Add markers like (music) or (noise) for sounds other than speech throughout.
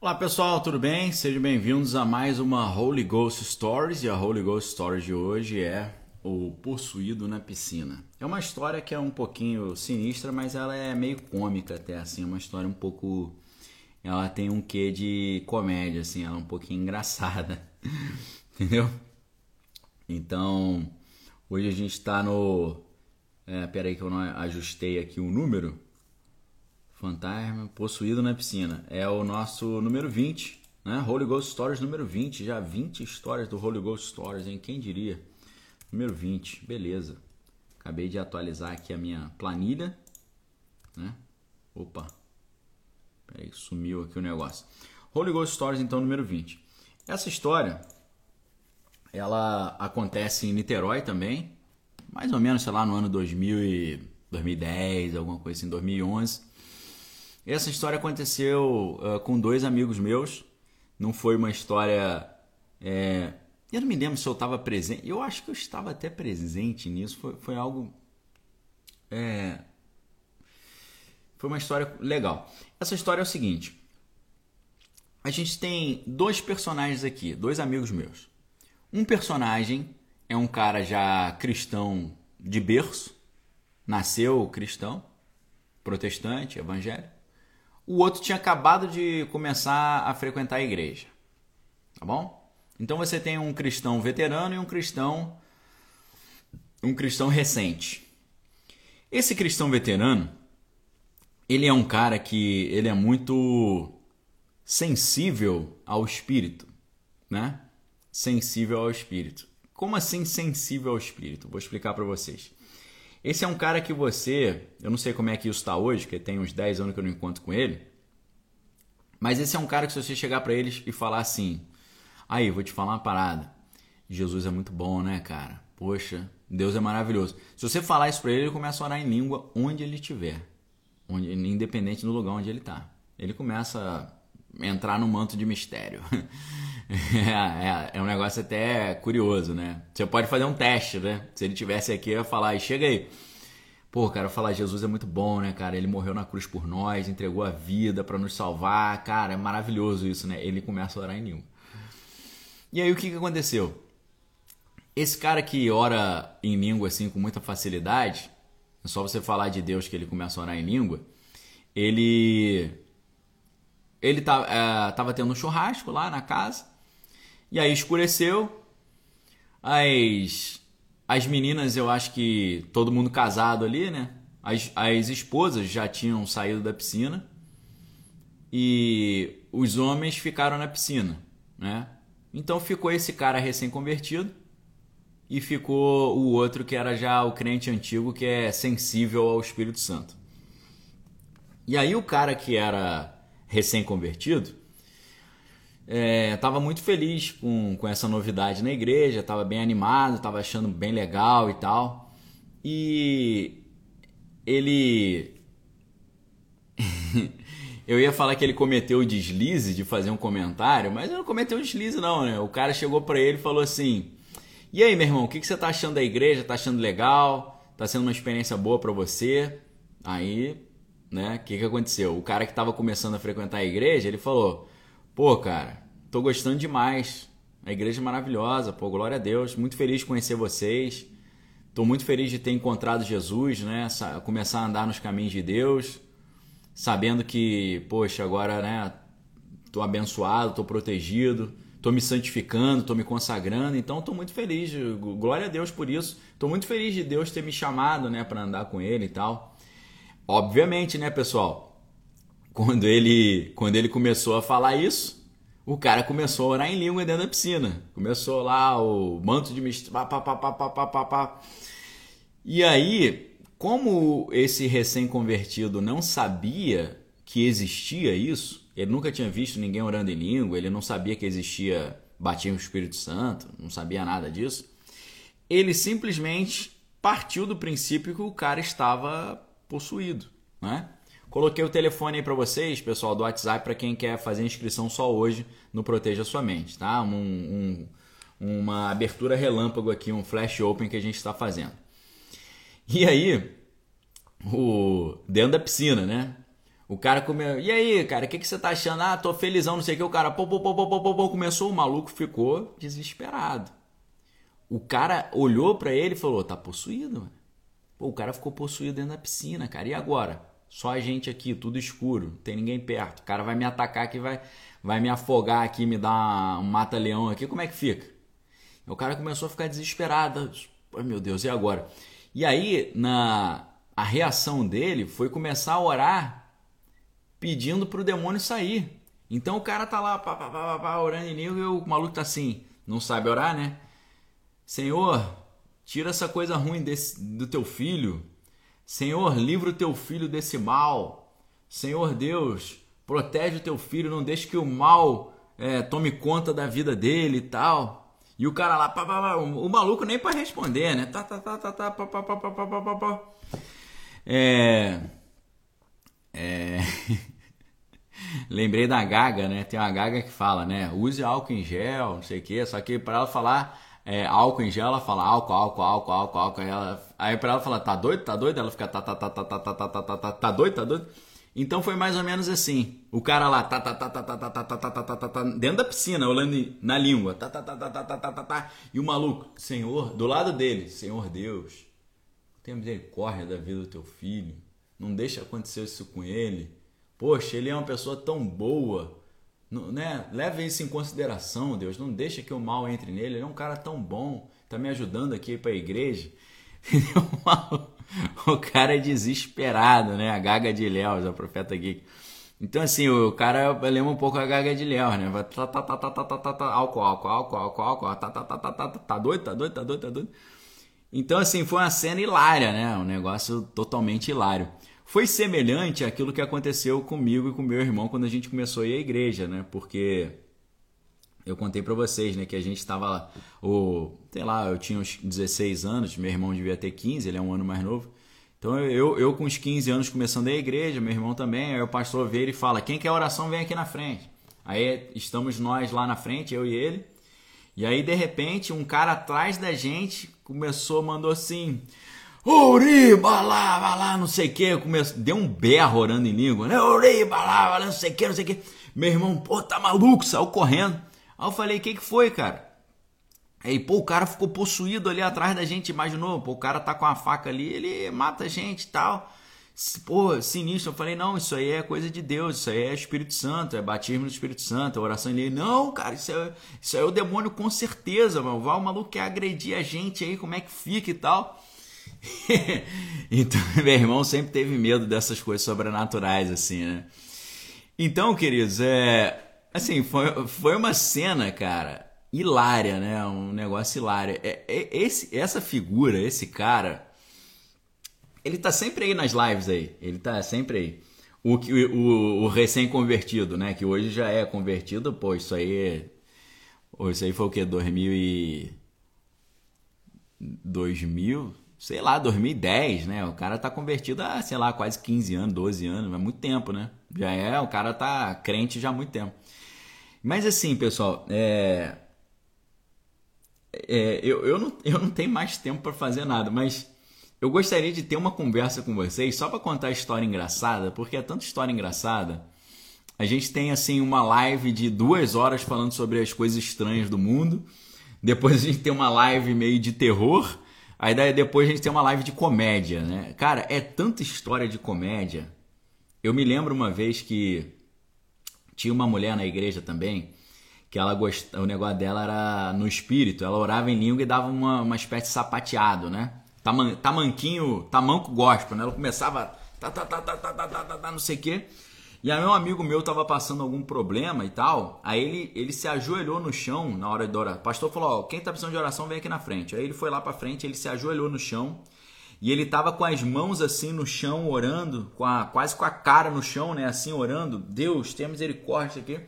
Olá pessoal, tudo bem? Sejam bem-vindos a mais uma Holy Ghost Stories e a Holy Ghost Stories de hoje é o Possuído na Piscina. É uma história que é um pouquinho sinistra, mas ela é meio cômica até assim, é uma história um pouco ela tem um quê de comédia assim, ela é um pouquinho (laughs) engraçada. Entendeu? Então, hoje a gente está no é, peraí que eu não ajustei aqui o número Fantasma possuído na piscina. É o nosso número 20, né? Holy Ghost Stories número 20. Já 20 histórias do Holy Ghost Stories, hein? Quem diria? Número 20, beleza. Acabei de atualizar aqui a minha planilha, né? Opa. Peraí, sumiu aqui o negócio. Holy Ghost Stories, então, número 20. Essa história, ela acontece em Niterói também, mais ou menos, sei lá, no ano 2000 e 2010, alguma coisa assim, 2011. Essa história aconteceu uh, com dois amigos meus. Não foi uma história. É... Eu não me lembro se eu estava presente. Eu acho que eu estava até presente nisso. Foi, foi algo. É... Foi uma história legal. Essa história é o seguinte: a gente tem dois personagens aqui, dois amigos meus. Um personagem é um cara já cristão de berço, nasceu cristão, protestante, evangélico o outro tinha acabado de começar a frequentar a igreja. Tá bom? Então você tem um cristão veterano e um cristão um cristão recente. Esse cristão veterano, ele é um cara que ele é muito sensível ao espírito, né? Sensível ao espírito. Como assim sensível ao espírito? Vou explicar para vocês. Esse é um cara que você, eu não sei como é que isso está hoje, que tem uns 10 anos que eu não encontro com ele, mas esse é um cara que se você chegar para eles e falar assim: "Aí, vou te falar uma parada. Jesus é muito bom, né, cara? Poxa, Deus é maravilhoso". Se você falar isso para ele, ele começa a orar em língua onde ele estiver, onde, independente do lugar onde ele está. Ele começa entrar no manto de mistério. (laughs) é, é, é, um negócio até curioso, né? Você pode fazer um teste, né? Se ele tivesse aqui, eu ia falar, chega aí. Pô, cara, falar Jesus é muito bom, né, cara? Ele morreu na cruz por nós, entregou a vida para nos salvar. Cara, é maravilhoso isso, né? Ele começa a orar em língua. E aí o que, que aconteceu? Esse cara que ora em língua assim com muita facilidade, é só você falar de Deus que ele começa a orar em língua, ele ele tá, é, tava tendo um churrasco lá na casa e aí escureceu. As, as meninas, eu acho que todo mundo casado ali, né? As, as esposas já tinham saído da piscina e os homens ficaram na piscina, né? Então ficou esse cara recém-convertido e ficou o outro que era já o crente antigo que é sensível ao Espírito Santo. E aí o cara que era recém-convertido estava é, muito feliz com, com essa novidade na igreja, estava bem animado, estava achando bem legal e tal. E ele. (laughs) eu ia falar que ele cometeu o deslize de fazer um comentário, mas não cometeu o deslize, não, né? O cara chegou para ele e falou assim: E aí, meu irmão, o que, que você tá achando da igreja? Tá achando legal? Tá sendo uma experiência boa para você? Aí, né, o que, que aconteceu? O cara que estava começando a frequentar a igreja, ele falou Pô, cara, tô gostando demais. A igreja é maravilhosa, pô, glória a Deus. Muito feliz de conhecer vocês. Tô muito feliz de ter encontrado Jesus, né? Começar a andar nos caminhos de Deus, sabendo que, poxa, agora, né, tô abençoado, tô protegido, tô me santificando, tô me consagrando. Então, tô muito feliz. Glória a Deus por isso. Tô muito feliz de Deus ter me chamado, né, para andar com ele e tal. Obviamente, né, pessoal? quando ele, quando ele começou a falar isso, o cara começou a orar em língua dentro da piscina. Começou lá o manto de mistério. E aí, como esse recém-convertido não sabia que existia isso, ele nunca tinha visto ninguém orando em língua, ele não sabia que existia batismo do Espírito Santo, não sabia nada disso. Ele simplesmente partiu do princípio que o cara estava possuído, né? Coloquei o telefone aí para vocês, pessoal, do WhatsApp, para quem quer fazer inscrição só hoje no Proteja Sua Mente, tá? Um, um, uma abertura relâmpago aqui, um flash open que a gente está fazendo. E aí, o, dentro da piscina, né? O cara comeu. E aí, cara, o que, que você tá achando? Ah, tô felizão, não sei o que. O cara pô, pô, pô, pô, pô, pô, pô, começou, o maluco ficou desesperado. O cara olhou para ele e falou: tá possuído, mano. Pô, o cara ficou possuído dentro da piscina, cara. E agora? Só a gente aqui, tudo escuro, não tem ninguém perto. O cara vai me atacar aqui, vai, vai me afogar aqui, me dar um mata-leão aqui. Como é que fica? O cara começou a ficar desesperado. Oh, meu Deus, e agora? E aí, na a reação dele foi começar a orar pedindo pro demônio sair. Então o cara tá lá pá, pá, pá, pá, orando em língua e o maluco tá assim, não sabe orar, né? Senhor, tira essa coisa ruim desse, do teu filho. Senhor, livra o teu filho desse mal. Senhor Deus, protege o teu filho, não deixe que o mal é, tome conta da vida dele e tal. E o cara lá, pá, pá, pá, o maluco nem para responder, né? Tá, tá, tá, tá, tá, pá, pá, pá, pá, pá, pá, pá. É. É. (laughs) Lembrei da Gaga, né? Tem uma Gaga que fala, né? Use álcool em gel, não sei o quê. Só que para ela falar é, álcool em gel, ela fala álcool, álcool, álcool, álcool, álcool. Aí, ela, aí pra ela falar, tá doido, tá doido? Ela fica, tá, tá, tá, tá, tá, tá, tá, tá, tá, tá doido, tá doido? Então foi mais ou menos assim. O cara lá, tá, tá, tá, tá, tá, tá, tá, tá, tá, tá, tá, tá, dentro da piscina, olhando na língua, tá, tá, tá, tá, tá, tá, tá, tá, e o maluco, Senhor, do lado dele, Senhor Deus, tenha misericórdia da vida do teu filho, não deixa acontecer isso com ele. Poxa, ele é uma pessoa tão boa, né? Leve isso em consideração, Deus. Não deixa que o mal entre nele. Ele é um cara tão bom, tá me ajudando aqui para a igreja. o cara é desesperado, né? A gaga de Léo, a profeta geek. Então, assim, o cara lembra um pouco a gaga de Léo, né? Vai tá, tá, tá, tá, tá, tá, tá, tá, álcool, álcool, álcool, álcool, álcool, tá, tá, tá, tá, tá, tá, tá doido, tá doido, tá doido, tá doido. Então, assim, foi uma cena hilária, né? Um negócio totalmente hilário. Foi semelhante àquilo que aconteceu comigo e com meu irmão quando a gente começou a ir à igreja, né? Porque eu contei para vocês, né, que a gente estava o, sei lá, eu tinha uns 16 anos, meu irmão devia ter 15, ele é um ano mais novo. Então eu, eu com uns 15 anos começando a igreja, meu irmão também, aí o pastor ele e fala: "Quem quer oração vem aqui na frente". Aí estamos nós lá na frente, eu e ele. E aí de repente um cara atrás da gente começou, mandou assim: Uriba lá, lá, não sei o que. Começou, deu um berro orando em língua, né? Uriba lá, não sei o que, não sei o que. Meu irmão, pô, tá maluco, saiu correndo. Aí eu falei, o que, que foi, cara? Aí, pô, o cara ficou possuído ali atrás da gente, imaginou? Pô, o cara tá com a faca ali, ele mata a gente e tal. Pô, sinistro. Eu falei, não, isso aí é coisa de Deus, isso aí é Espírito Santo, é batismo do Espírito Santo, é oração lei. Não, cara, isso é, isso é o demônio com certeza, mano. Vai o maluco quer agredir a gente aí, como é que fica e tal. (laughs) então, (laughs) meu irmão sempre teve medo dessas coisas sobrenaturais, assim, né? Então, queridos, é. Assim, foi, foi uma cena, cara, hilária, né? Um negócio hilário. É, é, esse, essa figura, esse cara, ele tá sempre aí nas lives aí. Ele tá sempre aí. O, o, o recém-convertido, né? Que hoje já é convertido, pô, isso aí. Isso aí foi o que? 2000 e. 2000? Sei lá, 2010, né? O cara tá convertido há, sei lá, quase 15 anos, 12 anos, é muito tempo, né? Já é, o cara tá crente já há muito tempo. Mas assim, pessoal, é, é, eu, eu, não, eu não tenho mais tempo para fazer nada, mas eu gostaria de ter uma conversa com vocês só para contar história engraçada, porque é tanta história engraçada. A gente tem assim uma live de duas horas falando sobre as coisas estranhas do mundo. Depois a gente tem uma live meio de terror. Aí daí depois a gente tem uma live de comédia, né? Cara, é tanta história de comédia. Eu me lembro uma vez que tinha uma mulher na igreja também que ela gostava, o negócio dela era no espírito, ela orava em língua e dava uma, uma espécie de sapateado, né? Taman, tamanquinho, tamanco gospel, né? Ela começava tá, tá, tá, tá, tá, tá, tá, tá, não sei o quê. E aí um amigo meu tava passando algum problema e tal, aí ele, ele se ajoelhou no chão na hora de orar. O pastor falou, ó, quem tá precisando de oração vem aqui na frente. Aí ele foi lá para frente, ele se ajoelhou no chão e ele tava com as mãos assim no chão orando, com a, quase com a cara no chão, né, assim orando. Deus, tenha misericórdia aqui.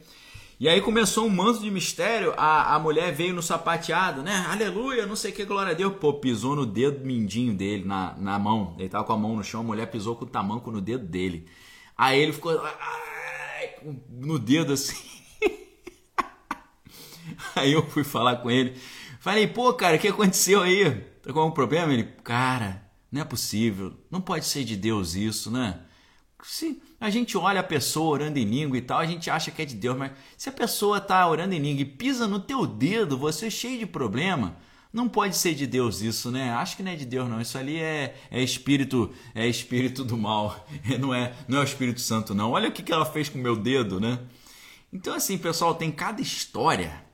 E aí começou um manto de mistério, a, a mulher veio no sapateado, né? Aleluia, não sei o que, glória a Deus. Pô, pisou no dedo mindinho dele, na, na mão. Ele tava com a mão no chão, a mulher pisou com o tamanco no dedo dele. Aí ele ficou no dedo assim. (laughs) Aí eu fui falar com ele. Falei, pô, cara, o que aconteceu aí? Tá com algum problema? Ele, cara, não é possível. Não pode ser de Deus isso, né? Se, A gente olha a pessoa orando em língua e tal, a gente acha que é de Deus, mas se a pessoa está orando em língua e pisa no teu dedo, você é cheio de problema, não pode ser de Deus isso, né? Acho que não é de Deus não. Isso ali é, é espírito, é espírito do mal. (laughs) Não é, não é o Espírito Santo não. Olha o que, ela fez com o meu dedo, né? Então assim, pessoal, tem cada história,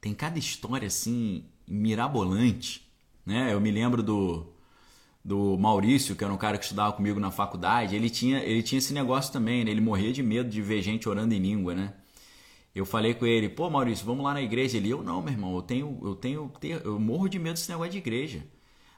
tem cada história assim mirabolante, né? Eu me lembro do do Maurício, que era um cara que estudava comigo na faculdade, ele tinha, ele tinha esse negócio também, né? Ele morria de medo de ver gente orando em língua, né? Eu falei com ele, pô Maurício, vamos lá na igreja. Ele, eu não, meu irmão, eu tenho, eu tenho, eu morro de medo desse negócio de igreja.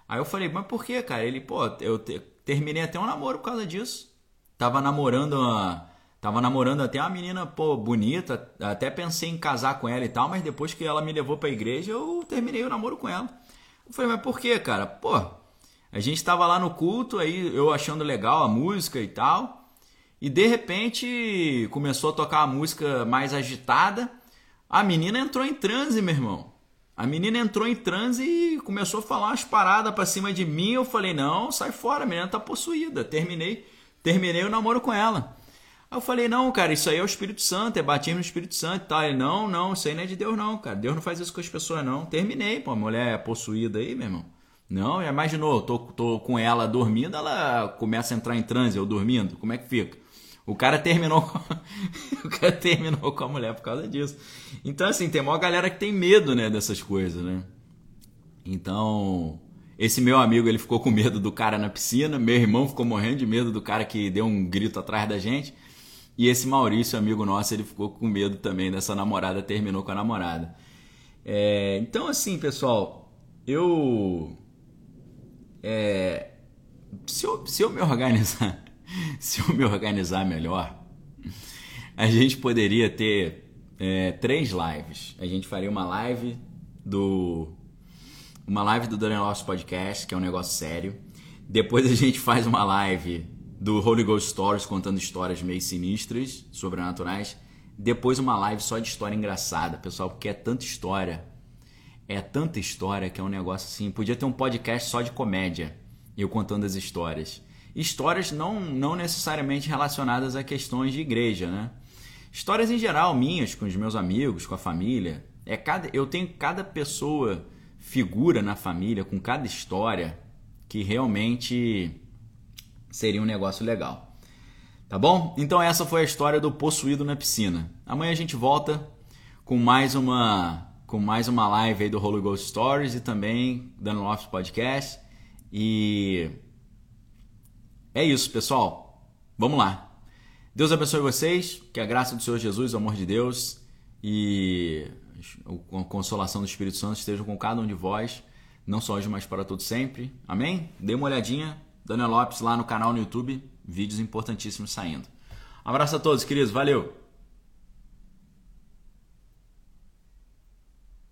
Aí eu falei, mas por que, cara? Ele, pô, eu te, terminei até um namoro por causa disso. Tava namorando uma, tava namorando até uma menina, pô, bonita, até pensei em casar com ela e tal, mas depois que ela me levou pra igreja, eu terminei o namoro com ela. Eu falei, mas por que, cara? Pô, a gente tava lá no culto, aí eu achando legal a música e tal. E de repente começou a tocar a música mais agitada. A menina entrou em transe, meu irmão. A menina entrou em transe e começou a falar umas paradas pra cima de mim. Eu falei: "Não, sai fora, a menina tá possuída". Terminei, terminei o namoro com ela. Aí eu falei: "Não, cara, isso aí é o Espírito Santo, é batismo no Espírito Santo", tá? Ele: "Não, não, isso aí não é de Deus não, cara. Deus não faz isso com as pessoas não". Terminei, pô, a mulher é possuída aí, meu irmão. Não, imaginou, tô, tô com ela dormindo, ela começa a entrar em transe, eu dormindo. Como é que fica? O cara terminou (laughs) o cara terminou com a mulher por causa disso. Então, assim, tem uma galera que tem medo, né, dessas coisas, né? Então, esse meu amigo, ele ficou com medo do cara na piscina, meu irmão ficou morrendo de medo do cara que deu um grito atrás da gente. E esse Maurício, amigo nosso, ele ficou com medo também dessa namorada, terminou com a namorada. É, então, assim, pessoal, eu, é, se eu. Se eu me organizar (laughs) se eu me organizar melhor, a gente poderia ter é, três lives. A gente faria uma live do. Uma live do Daniel Podcast, que é um negócio sério. Depois a gente faz uma live do Holy Ghost Stories contando histórias meio sinistras, sobrenaturais. Depois uma live só de história engraçada, pessoal, porque é tanta história. É tanta história que é um negócio assim. Podia ter um podcast só de comédia, eu contando as histórias histórias não, não necessariamente relacionadas a questões de igreja, né? Histórias em geral minhas, com os meus amigos, com a família. É cada, eu tenho cada pessoa, figura na família, com cada história, que realmente seria um negócio legal. Tá bom? Então essa foi a história do possuído na piscina. Amanhã a gente volta com mais uma com mais uma live aí do Holy Ghost Stories e também dando Office Podcast. E é isso, pessoal. Vamos lá. Deus abençoe vocês, que a graça do Senhor Jesus, o amor de Deus e a consolação do Espírito Santo estejam com cada um de vós, não só hoje, mas para todo sempre. Amém? Dê uma olhadinha, Daniel Lopes lá no canal no YouTube, vídeos importantíssimos saindo. Abraço a todos, queridos. Valeu!